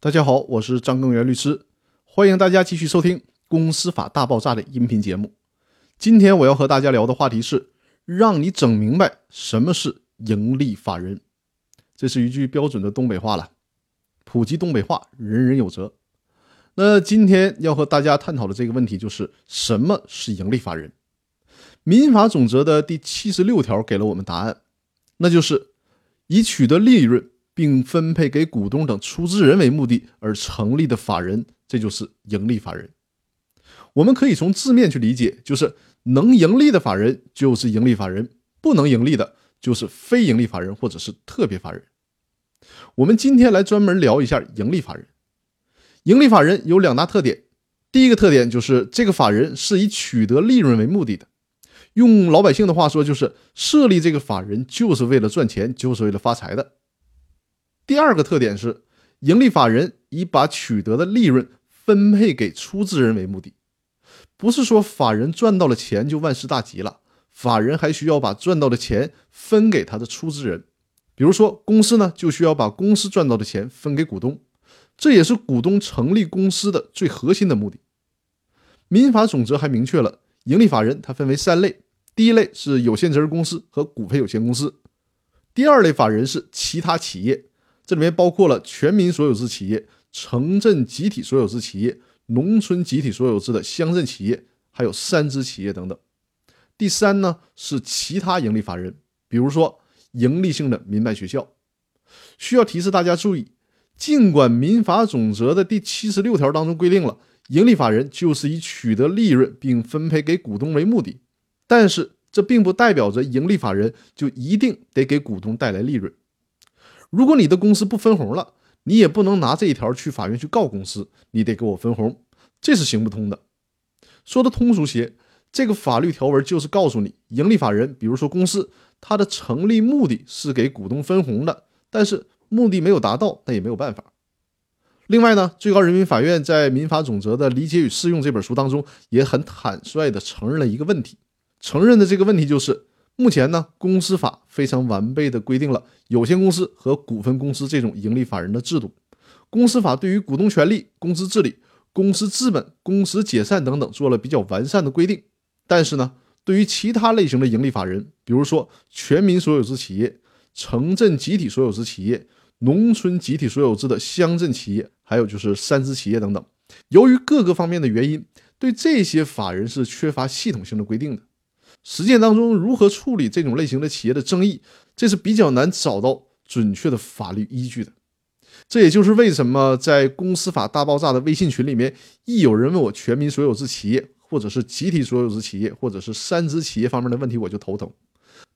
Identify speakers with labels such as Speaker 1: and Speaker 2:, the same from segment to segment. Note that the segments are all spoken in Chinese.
Speaker 1: 大家好，我是张根源律师，欢迎大家继续收听《公司法大爆炸》的音频节目。今天我要和大家聊的话题是，让你整明白什么是盈利法人。这是一句标准的东北话了，普及东北话，人人有责。那今天要和大家探讨的这个问题就是什么是盈利法人？民法总则的第七十六条给了我们答案，那就是以取得利润。并分配给股东等出资人为目的而成立的法人，这就是盈利法人。我们可以从字面去理解，就是能盈利的法人就是盈利法人，不能盈利的就是非盈利法人或者是特别法人。我们今天来专门聊一下盈利法人。盈利法人有两大特点，第一个特点就是这个法人是以取得利润为目的的，用老百姓的话说，就是设立这个法人就是为了赚钱，就是为了发财的。第二个特点是，盈利法人以把取得的利润分配给出资人为目的，不是说法人赚到了钱就万事大吉了，法人还需要把赚到的钱分给他的出资人。比如说，公司呢就需要把公司赚到的钱分给股东，这也是股东成立公司的最核心的目的。民法总则还明确了盈利法人它分为三类，第一类是有限责任公司和股份有限公司，第二类法人是其他企业。这里面包括了全民所有制企业、城镇集体所有制企业、农村集体所有制的乡镇企业，还有三支企业等等。第三呢是其他盈利法人，比如说盈利性的民办学校。需要提示大家注意，尽管民法总则的第七十六条当中规定了盈利法人就是以取得利润并分配给股东为目的，但是这并不代表着盈利法人就一定得给股东带来利润。如果你的公司不分红了，你也不能拿这一条去法院去告公司，你得给我分红，这是行不通的。说的通俗些，这个法律条文就是告诉你，盈利法人，比如说公司，它的成立目的是给股东分红的，但是目的没有达到，那也没有办法。另外呢，最高人民法院在《民法总则的理解与适用》这本书当中，也很坦率地承认了一个问题，承认的这个问题就是。目前呢，公司法非常完备的规定了有限公司和股份公司这种盈利法人的制度。公司法对于股东权利、公司治理、公司资本、公司解散等等做了比较完善的规定。但是呢，对于其他类型的盈利法人，比如说全民所有制企业、城镇集体所有制企业、农村集体所有制的乡镇企业，还有就是三资企业等等，由于各个方面的原因，对这些法人是缺乏系统性的规定的。实践当中，如何处理这种类型的企业的争议，这是比较难找到准确的法律依据的。这也就是为什么在公司法大爆炸的微信群里面，一有人问我全民所有制企业，或者是集体所有制企业，或者是三资企业方面的问题，我就头疼。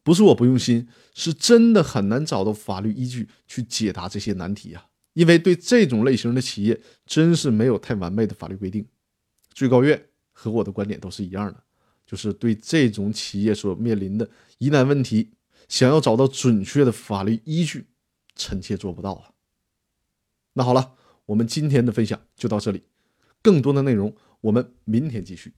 Speaker 1: 不是我不用心，是真的很难找到法律依据去解答这些难题啊！因为对这种类型的企业，真是没有太完备的法律规定。最高院和我的观点都是一样的。就是对这种企业所面临的疑难问题，想要找到准确的法律依据，臣妾做不到啊。那好了，我们今天的分享就到这里，更多的内容我们明天继续。